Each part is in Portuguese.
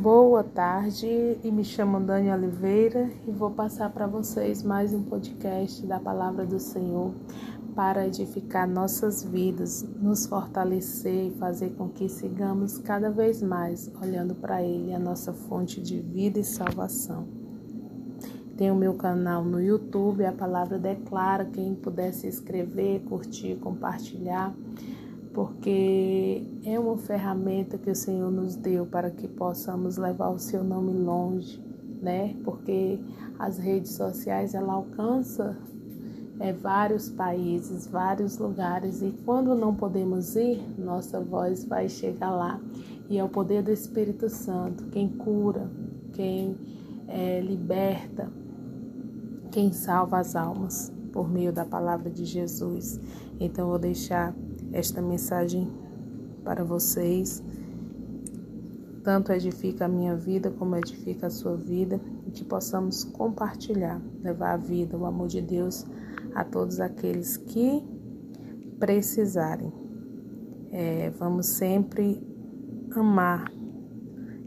Boa tarde, e me chamo Dani Oliveira e vou passar para vocês mais um podcast da Palavra do Senhor para edificar nossas vidas, nos fortalecer e fazer com que sigamos cada vez mais olhando para Ele, a nossa fonte de vida e salvação. Tem o meu canal no YouTube, a Palavra Declara, quem puder se inscrever, curtir, compartilhar porque é uma ferramenta que o Senhor nos deu para que possamos levar o seu nome longe, né? Porque as redes sociais ela alcança é, vários países, vários lugares e quando não podemos ir, nossa voz vai chegar lá e é o poder do Espírito Santo quem cura, quem é, liberta, quem salva as almas por meio da palavra de Jesus. Então vou deixar esta mensagem para vocês. Tanto edifica a minha vida como edifica a sua vida e que possamos compartilhar, levar a vida, o amor de Deus a todos aqueles que precisarem. É, vamos sempre amar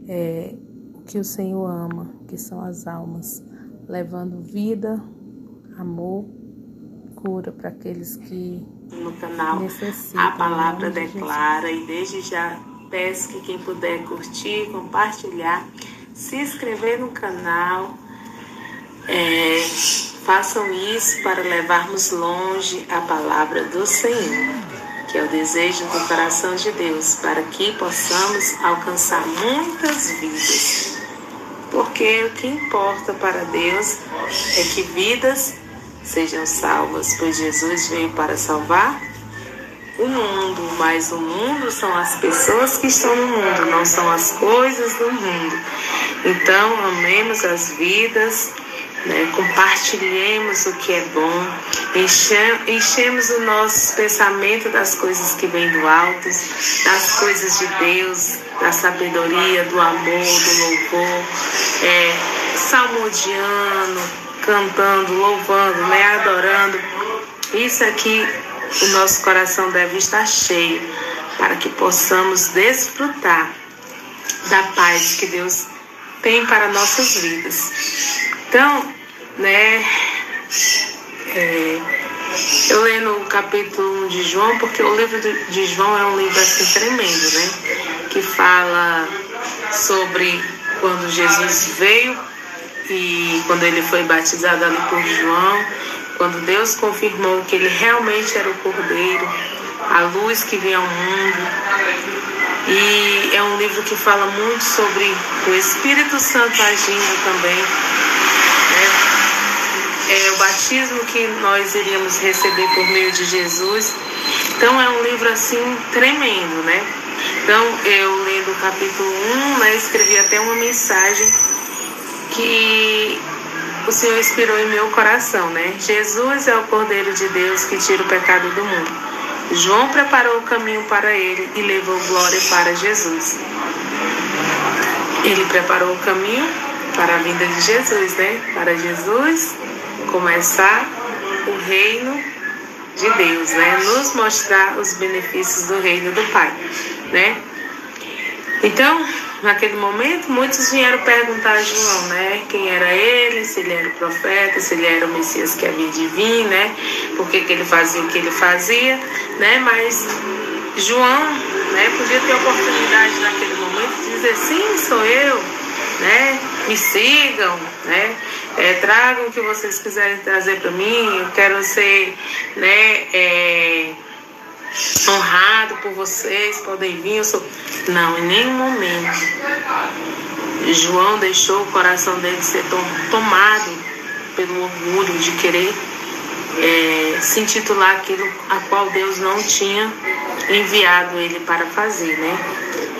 é, o que o Senhor ama, que são as almas, levando vida, amor, cura para aqueles que no canal A Palavra Declara e desde já peço que quem puder curtir, compartilhar, se inscrever no canal, é, façam isso para levarmos longe a palavra do Senhor, que é o desejo do coração de Deus, para que possamos alcançar muitas vidas. Porque o que importa para Deus é que vidas sejam salvas, pois Jesus veio para salvar o mundo, mas o mundo são as pessoas que estão no mundo, não são as coisas do mundo. Então, amemos as vidas, né? compartilhemos o que é bom, enchemos o nosso pensamento das coisas que vêm do alto, das coisas de Deus, da sabedoria, do amor, do louvor, é, salmodiano, cantando, louvando, né, adorando. Isso aqui o nosso coração deve estar cheio para que possamos desfrutar da paz que Deus tem para nossas vidas. Então, né, é, eu lendo o capítulo 1 de João, porque o livro de João é um livro assim tremendo, né, que fala sobre quando Jesus veio e quando ele foi batizado ali por João, quando Deus confirmou que ele realmente era o Cordeiro, a luz que vem ao mundo. E é um livro que fala muito sobre o Espírito Santo agindo também. Né? É o batismo que nós iríamos receber por meio de Jesus. Então é um livro assim tremendo, né? Então eu lendo o capítulo 1, né, escrevi até uma mensagem que o Senhor inspirou em meu coração, né? Jesus é o Cordeiro de Deus que tira o pecado do mundo. João preparou o caminho para ele e levou glória para Jesus. Ele preparou o caminho para a vinda de Jesus, né? Para Jesus começar o reino de Deus, né? Nos mostrar os benefícios do reino do Pai, né? Então, naquele momento, muitos vieram perguntar a João, né? Quem era ele, se ele era o profeta, se ele era o Messias que havia de vir, né? Por que, que ele fazia o que ele fazia, né? Mas João, né, podia ter a oportunidade naquele momento de dizer, sim, sou eu, né? Me sigam, né? É, tragam o que vocês quiserem trazer para mim, eu quero ser, né? É, honrado por vocês, podem vir. Eu sou... Não, em nenhum momento. João deixou o coração dele ser tomado pelo orgulho de querer é, se intitular aquilo a qual Deus não tinha enviado ele para fazer, né?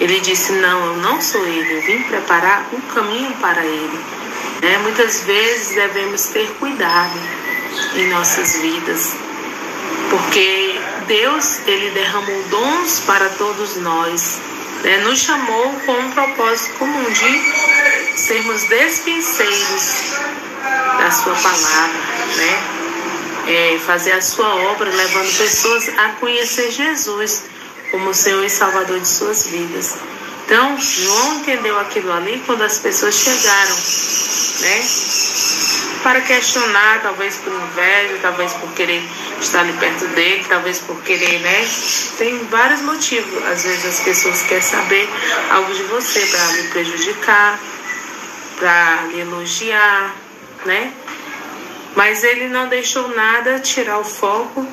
Ele disse: Não, eu não sou ele, eu vim preparar um caminho para ele. Né? Muitas vezes devemos ter cuidado em nossas vidas, porque Deus ele derramou dons para todos nós, né? nos chamou com um propósito comum de sermos despenseiros da sua palavra, né? É, fazer a sua obra levando pessoas a conhecer Jesus como Senhor e Salvador de suas vidas. Então, João entendeu aquilo ali quando as pessoas chegaram, né? Para questionar, talvez por inveja, talvez por querer estar ali perto dele, talvez por querer, né? Tem vários motivos. Às vezes as pessoas querem saber algo de você para lhe prejudicar, para lhe elogiar, né? Mas ele não deixou nada tirar o foco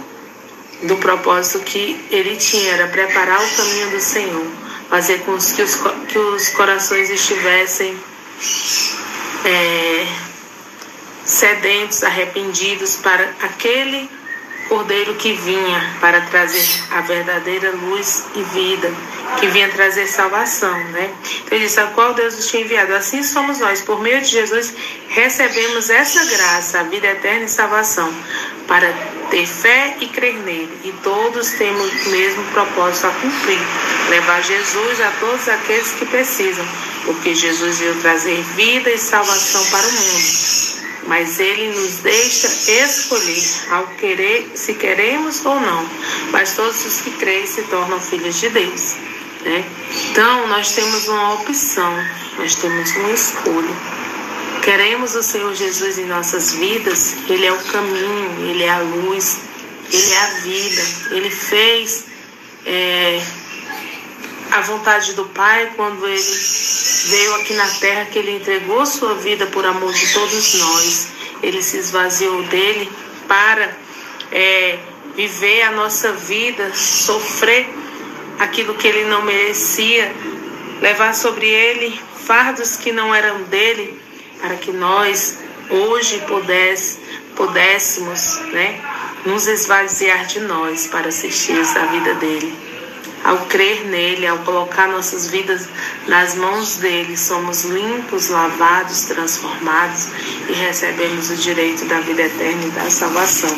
do propósito que ele tinha, era preparar o caminho do Senhor, fazer com que os, que os corações estivessem é, sedentos, arrependidos para aquele Cordeiro que vinha para trazer a verdadeira luz e vida, que vinha trazer salvação, né? Então ele disse, a qual Deus nos tinha enviado. Assim somos nós, por meio de Jesus, recebemos essa graça, a vida eterna e salvação, para ter fé e crer nele. E todos temos o mesmo propósito a cumprir, levar Jesus a todos aqueles que precisam, porque Jesus veio trazer vida e salvação para o mundo mas ele nos deixa escolher ao querer se queremos ou não. Mas todos os que creem se tornam filhos de Deus. Né? Então nós temos uma opção, nós temos uma escolha. Queremos o Senhor Jesus em nossas vidas, Ele é o caminho, Ele é a luz, Ele é a vida. Ele fez é, a vontade do Pai quando Ele veio aqui na terra que ele entregou sua vida por amor de todos nós. Ele se esvaziou dele para é, viver a nossa vida, sofrer aquilo que ele não merecia, levar sobre ele fardos que não eram dele, para que nós hoje pudesse, pudéssemos né, nos esvaziar de nós para assistir a vida dele. Ao crer nele, ao colocar nossas vidas nas mãos dele, somos limpos, lavados, transformados e recebemos o direito da vida eterna e da salvação.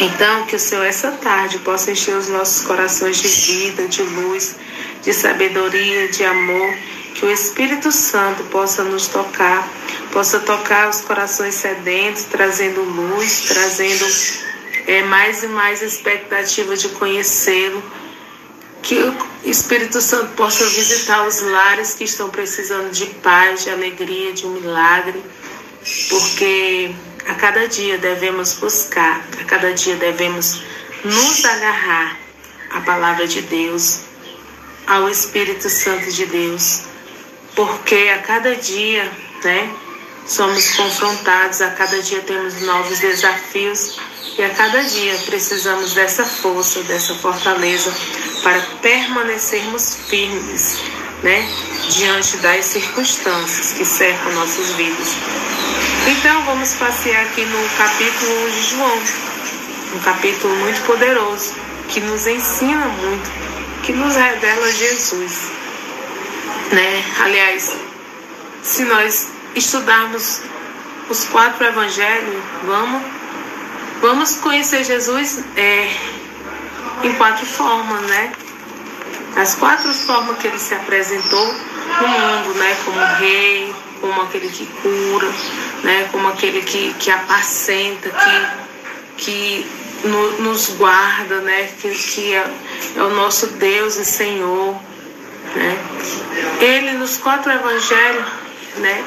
Então, que o Senhor essa tarde possa encher os nossos corações de vida, de luz, de sabedoria, de amor, que o Espírito Santo possa nos tocar, possa tocar os corações sedentos, trazendo luz, trazendo é, mais e mais expectativa de conhecê-lo que o Espírito Santo possa visitar os lares que estão precisando de paz, de alegria, de um milagre, porque a cada dia devemos buscar, a cada dia devemos nos agarrar à palavra de Deus, ao Espírito Santo de Deus, porque a cada dia, né, somos confrontados, a cada dia temos novos desafios e a cada dia precisamos dessa força, dessa fortaleza para permanecermos firmes, né, diante das circunstâncias que cercam nossas vidas. Então vamos passear aqui no capítulo 1 de João, um capítulo muito poderoso que nos ensina muito, que nos revela Jesus, né? Aliás, se nós estudarmos os quatro evangelhos, vamos Vamos conhecer Jesus é, em quatro formas, né? As quatro formas que ele se apresentou no mundo, né? Como rei, como aquele que cura, né? Como aquele que, que apacenta, que, que no, nos guarda, né? Que, que é, é o nosso Deus e Senhor, né? Ele nos quatro evangelhos, né?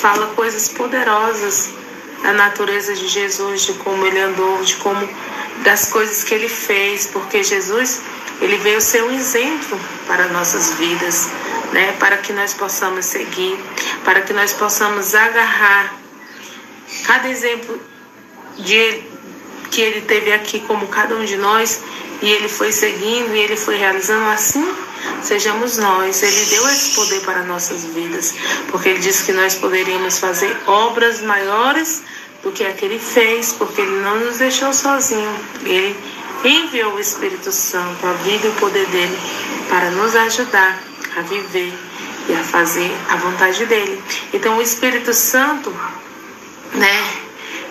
Fala coisas poderosas da natureza de Jesus, de como ele andou, de como das coisas que ele fez, porque Jesus ele veio ser um exemplo para nossas vidas, né? Para que nós possamos seguir, para que nós possamos agarrar cada exemplo de que ele teve aqui como cada um de nós e ele foi seguindo e ele foi realizando assim sejamos nós. Ele deu esse poder para nossas vidas, porque ele disse que nós poderíamos fazer obras maiores do que a que ele fez, porque ele não nos deixou sozinho. Ele enviou o Espírito Santo, a vida e o poder dele, para nos ajudar a viver e a fazer a vontade dele. Então, o Espírito Santo, né,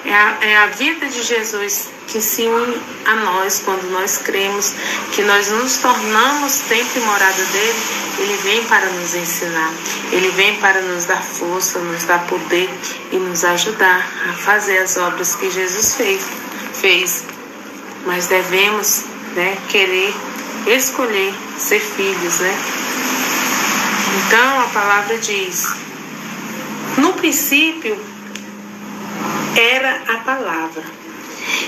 é a, é a vida de Jesus que se une a nós quando nós cremos que nós nos tornamos templo e morada dele, ele vem para nos ensinar, ele vem para nos dar força, nos dar poder e nos ajudar a fazer as obras que Jesus fez. fez. Mas devemos né, querer escolher ser filhos, né? Então a palavra diz: no princípio era a palavra,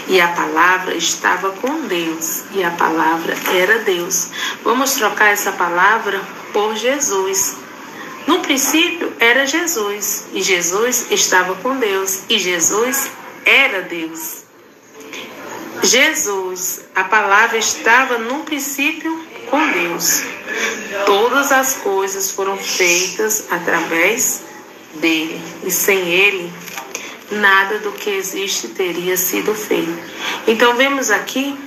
e a palavra estava com Deus, e a palavra era Deus. Vamos trocar essa palavra por Jesus. No princípio era Jesus, e Jesus estava com Deus, e Jesus era Deus. Jesus, a palavra estava no princípio com Deus. Todas as coisas foram feitas através dele, e sem ele, nada do que existe teria sido feito. Então, vemos aqui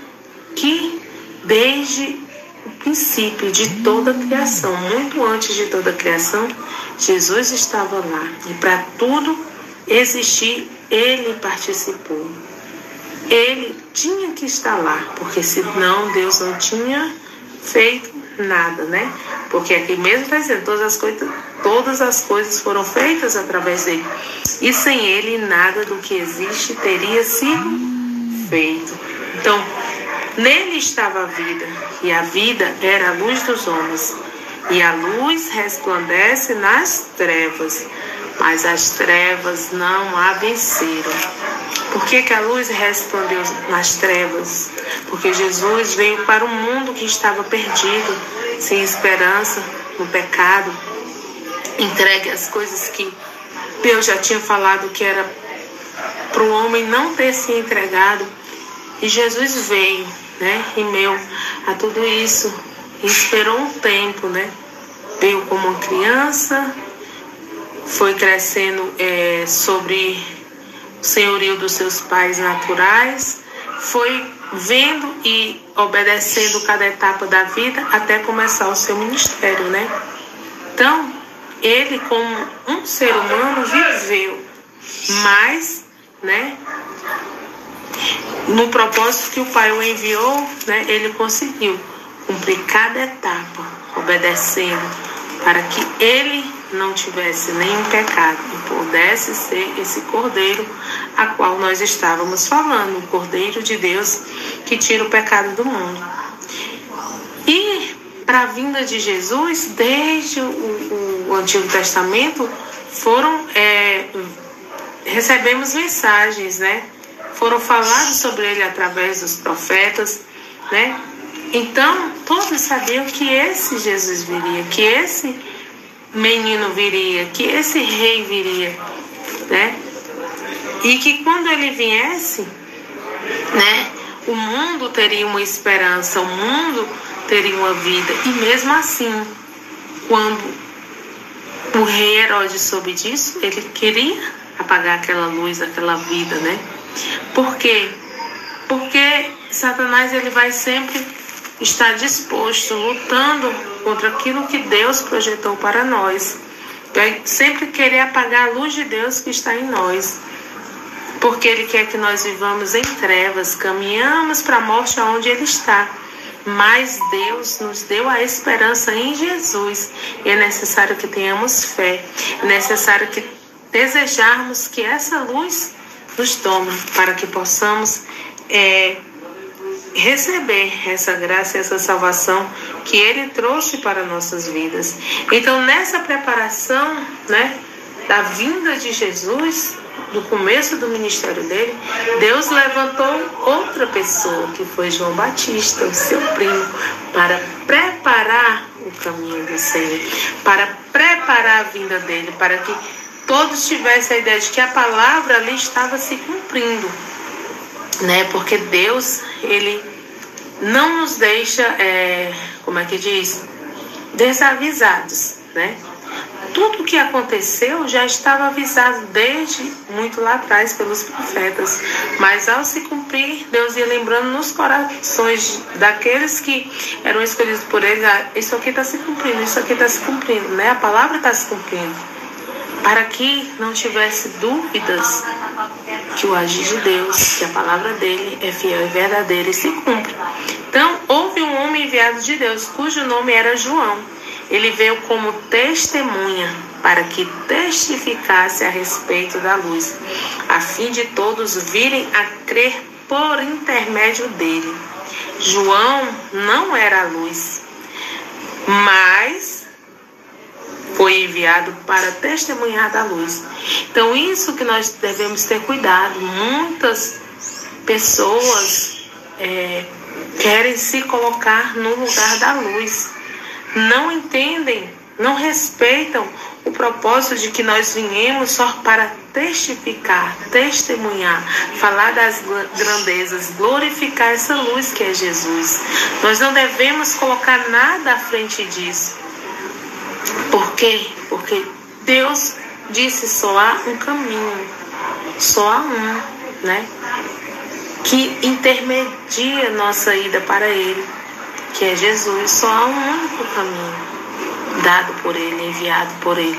que desde o princípio de toda a criação, muito antes de toda a criação, Jesus estava lá. E para tudo existir, ele participou. Ele tinha que estar lá, porque senão Deus não tinha feito nada, né? Porque aqui mesmo está dizendo, todas as coisas, todas as coisas foram feitas através dele. E sem ele nada do que existe teria sido feito. Então, nele estava a vida, e a vida era a luz dos homens. E a luz resplandece nas trevas, mas as trevas não a venceram. Por que, que a luz resplandeceu nas trevas? Porque Jesus veio para um mundo que estava perdido, sem esperança, no pecado, entregue às coisas que Deus já tinha falado que era para o homem não ter se entregado. E Jesus veio, né, em meio a tudo isso, e esperou um tempo, né? Veio como uma criança, foi crescendo é, sobre o senhorio dos seus pais naturais, foi vendo e obedecendo cada etapa da vida até começar o seu ministério, né? Então, ele como um ser humano viveu, mas, né, no propósito que o Pai o enviou, né, ele conseguiu cumprir cada etapa, obedecendo para que ele não tivesse nenhum pecado e pudesse ser esse cordeiro a qual nós estávamos falando, o cordeiro de Deus que tira o pecado do mundo. E para a vinda de Jesus, desde o, o, Antigo Testamento, foram é, recebemos mensagens, né? Foram falados sobre ele através dos profetas, né? Então, todos sabiam que esse Jesus viria, que esse menino viria, que esse rei viria, né? E que quando ele viesse, né, o mundo teria uma esperança, o mundo teria uma vida. E mesmo assim, quando o rei Herodes soube disso, ele queria apagar aquela luz, aquela vida, né? Por quê? Porque Satanás ele vai sempre estar disposto, lutando contra aquilo que Deus projetou para nós. Vai sempre querer apagar a luz de Deus que está em nós. Porque Ele quer que nós vivamos em trevas, caminhamos para a morte aonde Ele está. Mas Deus nos deu a esperança em Jesus. E é necessário que tenhamos fé. É necessário que desejarmos que essa luz nos tome para que possamos é, receber essa graça essa salvação que Ele trouxe para nossas vidas. Então, nessa preparação, né, da vinda de Jesus, do começo do ministério dele, Deus levantou outra pessoa, que foi João Batista, o seu primo, para preparar o caminho do Senhor, para preparar a vinda dele, para que todos tivessem a ideia de que a palavra ali estava se cumprindo né? Porque Deus, ele não nos deixa, é, como é que diz, desavisados, né? Tudo o que aconteceu já estava avisado desde muito lá atrás pelos profetas, mas ao se cumprir, Deus ia lembrando nos corações daqueles que eram escolhidos por Ele, ah, isso aqui está se cumprindo, isso aqui está se cumprindo, né? A palavra está se cumprindo para que não tivesse dúvidas que o agir de Deus, que a palavra dele é fiel e verdadeira e se cumpre. Então, houve um homem enviado de Deus, cujo nome era João. Ele veio como testemunha para que testificasse a respeito da luz, a fim de todos virem a crer por intermédio dele. João não era a luz, mas foi enviado para testemunhar da luz. Então, isso que nós devemos ter cuidado. Muitas pessoas é, querem se colocar no lugar da luz, não entendem, não respeitam o propósito de que nós viemos só para testificar, testemunhar, falar das grandezas, glorificar essa luz que é Jesus. Nós não devemos colocar nada à frente disso. Por quê? Porque Deus disse só há um caminho, só há um, né? Que intermedia nossa ida para Ele, que é Jesus. Só há um único caminho dado por Ele, enviado por Ele.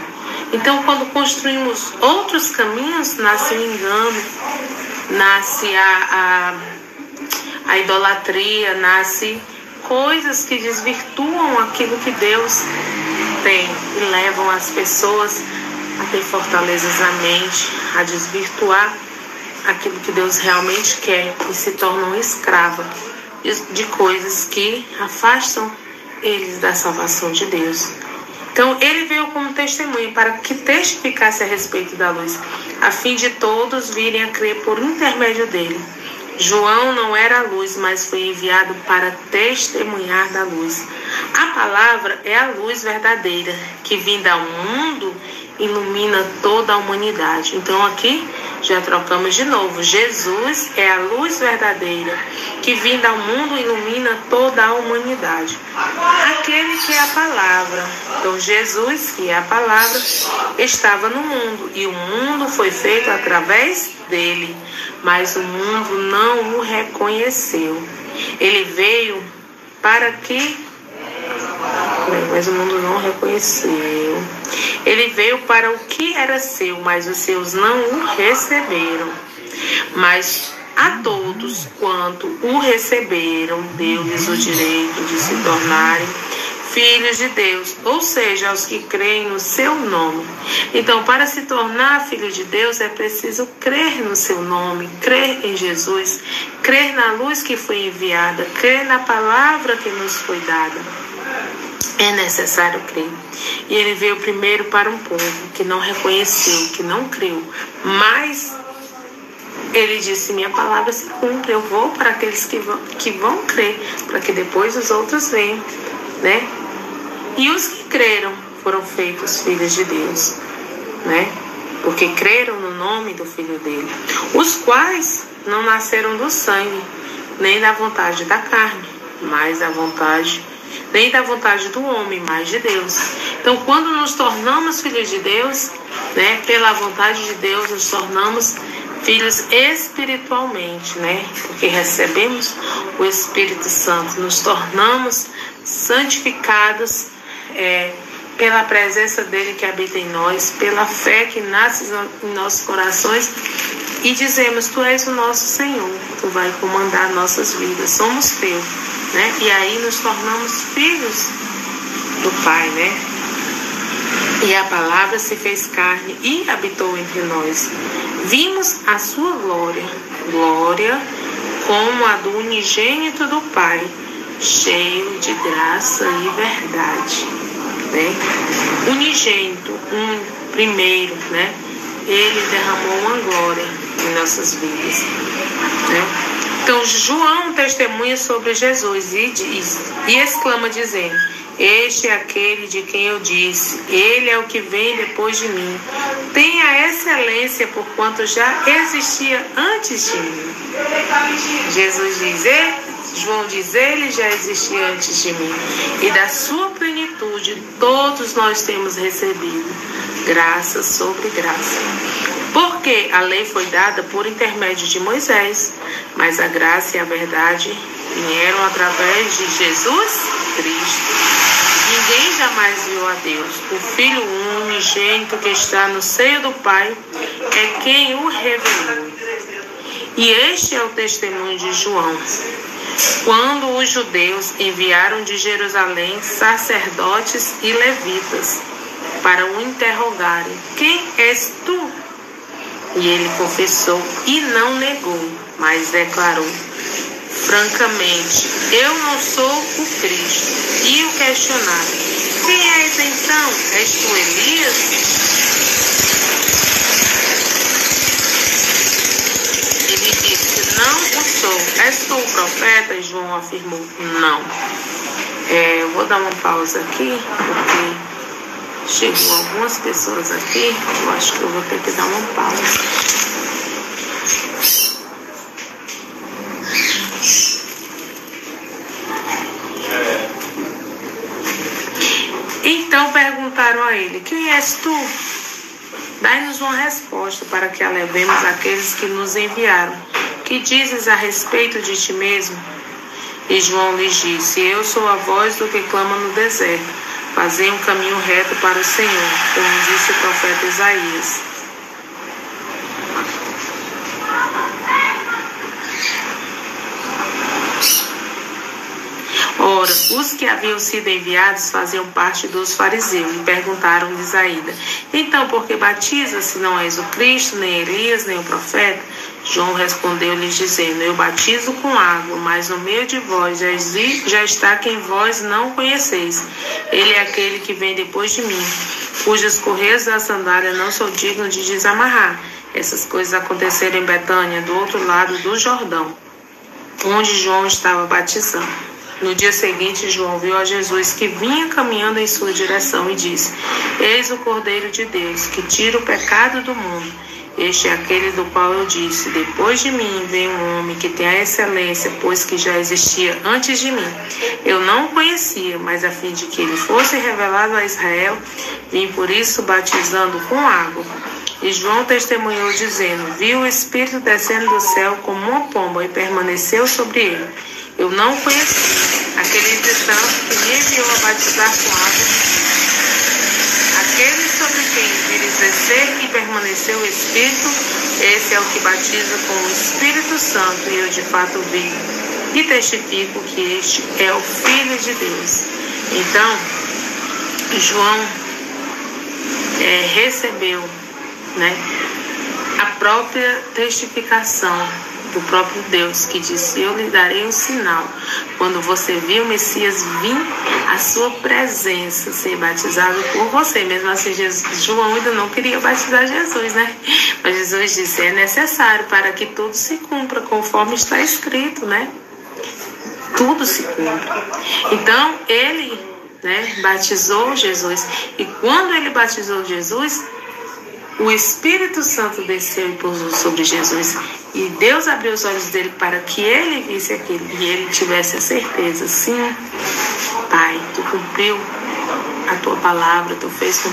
Então, quando construímos outros caminhos, nasce o engano, nasce a, a, a idolatria, nasce coisas que desvirtuam aquilo que Deus e levam as pessoas a ter fortalezas na mente, a desvirtuar aquilo que Deus realmente quer e se tornam escravas de coisas que afastam eles da salvação de Deus. Então, ele veio como testemunho para que testificasse a respeito da luz, a fim de todos virem a crer por intermédio dele. João não era a luz, mas foi enviado para testemunhar da luz. A palavra é a luz verdadeira, que vinda ao mundo ilumina toda a humanidade. Então aqui já trocamos de novo. Jesus é a luz verdadeira que vinda ao mundo ilumina toda a humanidade. Aquele que é a palavra. Então Jesus, que é a palavra, estava no mundo e o mundo foi feito através dele, mas o mundo não o reconheceu. Ele veio para que mas o mundo não reconheceu. Ele veio para o que era seu, mas os seus não o receberam. Mas a todos quanto o receberam, deu-lhes o direito de se tornarem filhos de Deus, ou seja, aos que creem no seu nome. Então, para se tornar filho de Deus, é preciso crer no seu nome, crer em Jesus, crer na luz que foi enviada, crer na palavra que nos foi dada é necessário crer. E ele veio primeiro para um povo que não reconheceu, que não creu, mas ele disse: Minha palavra se cumpre, eu vou para aqueles que vão, que vão crer, para que depois os outros venham, né? E os que creram foram feitos filhos de Deus, né? Porque creram no nome do filho dele, os quais não nasceram do sangue, nem da vontade da carne, mas da vontade de nem da vontade do homem, mas de Deus. Então, quando nos tornamos filhos de Deus, né, pela vontade de Deus, nos tornamos filhos espiritualmente, né? Porque recebemos o Espírito Santo, nos tornamos santificados é, pela presença dele que habita em nós, pela fé que nasce em nossos corações e dizemos: Tu és o nosso Senhor, Tu vai comandar nossas vidas, somos teus né? E aí nos tornamos filhos do Pai, né? E a palavra se fez carne e habitou entre nós. Vimos a sua glória, glória como a do unigênito do Pai, cheio de graça e verdade. Né? Unigênito, um primeiro, né? Ele derramou uma glória em nossas vidas. Né? Então João testemunha sobre Jesus e diz e exclama dizendo: Este é aquele de quem eu disse, ele é o que vem depois de mim. Tem a excelência por quanto já existia antes de mim. Jesus diz: João diz: Ele já existia antes de mim, e da sua plenitude todos nós temos recebido graça sobre graça. Porque a lei foi dada por intermédio de Moisés, mas a graça e a verdade vieram através de Jesus Cristo. Ninguém jamais viu a Deus. O Filho unigênito que está no seio do Pai é quem o revelou. E este é o testemunho de João. Quando os judeus enviaram de Jerusalém sacerdotes e levitas para o interrogarem: Quem és tu? E ele confessou e não negou, mas declarou francamente: Eu não sou o Cristo. E o questionaram: Quem és então? És tu Elias? Ele disse, não o sou. És tu o profeta? E João afirmou, não. É, vou dar uma pausa aqui, porque chegou algumas pessoas aqui. Eu acho que eu vou ter que dar uma pausa. Então perguntaram a ele: Quem és tu? Dai-nos uma resposta para que alevemos aqueles que nos enviaram. Que dizes a respeito de ti mesmo? E João lhes disse: Eu sou a voz do que clama no deserto. Fazei um caminho reto para o Senhor, como disse o profeta Isaías. Ora, os que haviam sido enviados faziam parte dos fariseus e perguntaram-lhes ainda: Então, por que batiza se não és o Cristo, nem Elias, nem o profeta? João respondeu-lhes, dizendo: Eu batizo com água, mas no meio de vós já está quem vós não conheceis. Ele é aquele que vem depois de mim, cujos correios da sandália não sou digno de desamarrar. Essas coisas aconteceram em Betânia, do outro lado do Jordão, onde João estava batizando. No dia seguinte, João viu a Jesus que vinha caminhando em sua direção e disse: Eis o Cordeiro de Deus, que tira o pecado do mundo. Este é aquele do qual eu disse: Depois de mim vem um homem que tem a excelência, pois que já existia antes de mim. Eu não o conhecia, mas a fim de que ele fosse revelado a Israel, vim por isso batizando com água. E João testemunhou, dizendo: Viu o Espírito descendo do céu como uma pomba e permaneceu sobre ele. Eu não conheci aquele entretanto que me enviou a batizar com água. Aquele sobre quem vir exercer e permaneceu o Espírito, esse é o que batiza com o Espírito Santo, e eu de fato vi e testifico que este é o Filho de Deus. Então, João é, recebeu né, a própria testificação do próprio Deus, que disse: Eu lhe darei um sinal. Quando você viu o Messias vir à sua presença, ser batizado por você. Mesmo assim, Jesus, João ainda não queria batizar Jesus, né? Mas Jesus disse: É necessário para que tudo se cumpra conforme está escrito, né? Tudo se cumpre. Então, ele né, batizou Jesus. E quando ele batizou Jesus, o Espírito Santo desceu e pousou sobre Jesus. E Deus abriu os olhos dele para que ele visse aquilo e ele tivesse a certeza: sim, Pai, tu cumpriu a tua palavra, tu fez com,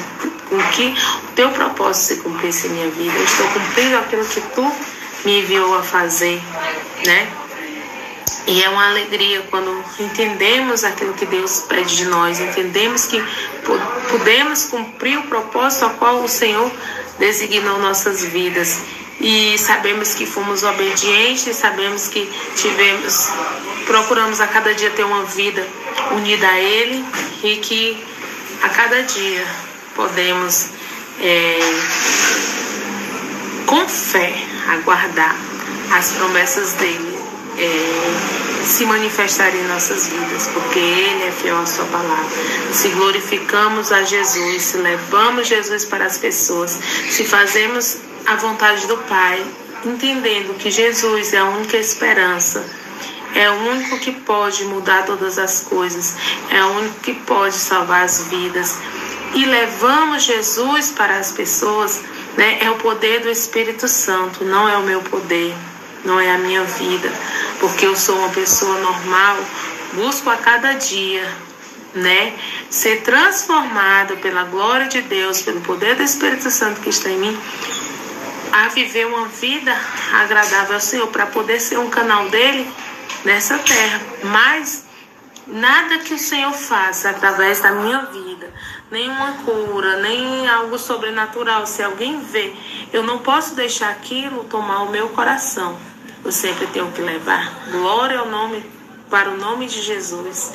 com que o teu propósito se cumprisse em minha vida. Eu estou cumprindo aquilo que tu me enviou a fazer, né? E é uma alegria quando entendemos aquilo que Deus pede de nós, entendemos que podemos cumprir o propósito ao qual o Senhor designou nossas vidas. E sabemos que fomos obedientes, sabemos que tivemos, procuramos a cada dia ter uma vida unida a Ele e que a cada dia podemos, é, com fé, aguardar as promessas dele é, se manifestar em nossas vidas, porque Ele é fiel à Sua palavra. Se glorificamos a Jesus, se levamos Jesus para as pessoas, se fazemos a vontade do Pai, entendendo que Jesus é a única esperança. É o único que pode mudar todas as coisas, é o único que pode salvar as vidas. E levamos Jesus para as pessoas, né? É o poder do Espírito Santo, não é o meu poder, não é a minha vida porque eu sou uma pessoa normal, busco a cada dia, né, ser transformada pela glória de Deus, pelo poder do Espírito Santo que está em mim, a viver uma vida agradável ao Senhor, para poder ser um canal dele nessa terra. Mas nada que o Senhor faça através da minha vida, nenhuma cura, nem algo sobrenatural, se alguém vê, eu não posso deixar aquilo tomar o meu coração eu sempre tenho que levar glória ao nome, para o nome de Jesus.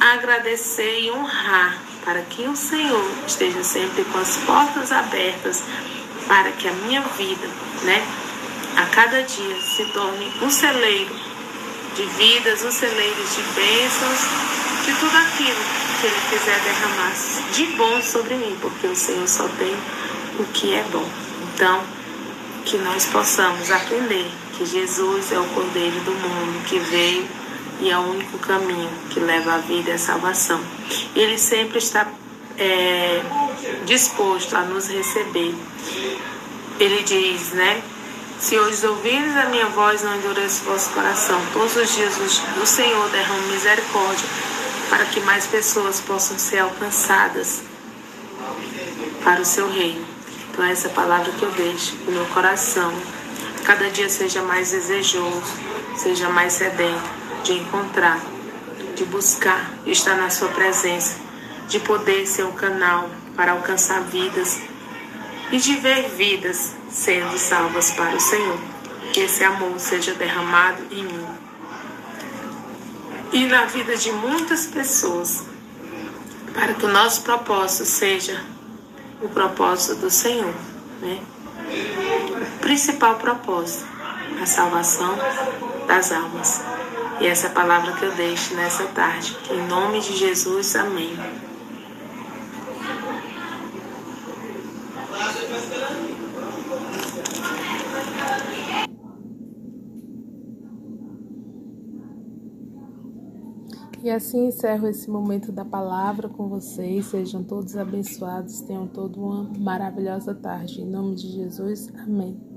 Agradecer e honrar para que o Senhor esteja sempre com as portas abertas para que a minha vida, né, a cada dia se torne um celeiro de vidas, um celeiro de bênçãos, de tudo aquilo que Ele quiser derramar de bom sobre mim, porque o Senhor só tem o que é bom. Então, que nós possamos aprender que Jesus é o Cordeiro do mundo que veio e é o único caminho que leva à vida e à salvação. Ele sempre está é, disposto a nos receber. Ele diz, né? Se hoje ouvires a minha voz, não endureça o vosso coração. Todos os dias o Senhor derrama misericórdia para que mais pessoas possam ser alcançadas para o seu reino. Então, essa é palavra que eu deixo no meu coração. Cada dia seja mais desejoso, seja mais sedento de encontrar, de buscar, estar na Sua presença, de poder ser um canal para alcançar vidas e de ver vidas sendo salvas para o Senhor. Que esse amor seja derramado em mim e na vida de muitas pessoas, para que o nosso propósito seja o propósito do Senhor, né? Principal propósito, a salvação das almas. E essa é a palavra que eu deixo nessa tarde. Em nome de Jesus, amém. E assim encerro esse momento da palavra com vocês. Sejam todos abençoados, tenham toda uma maravilhosa tarde. Em nome de Jesus, amém.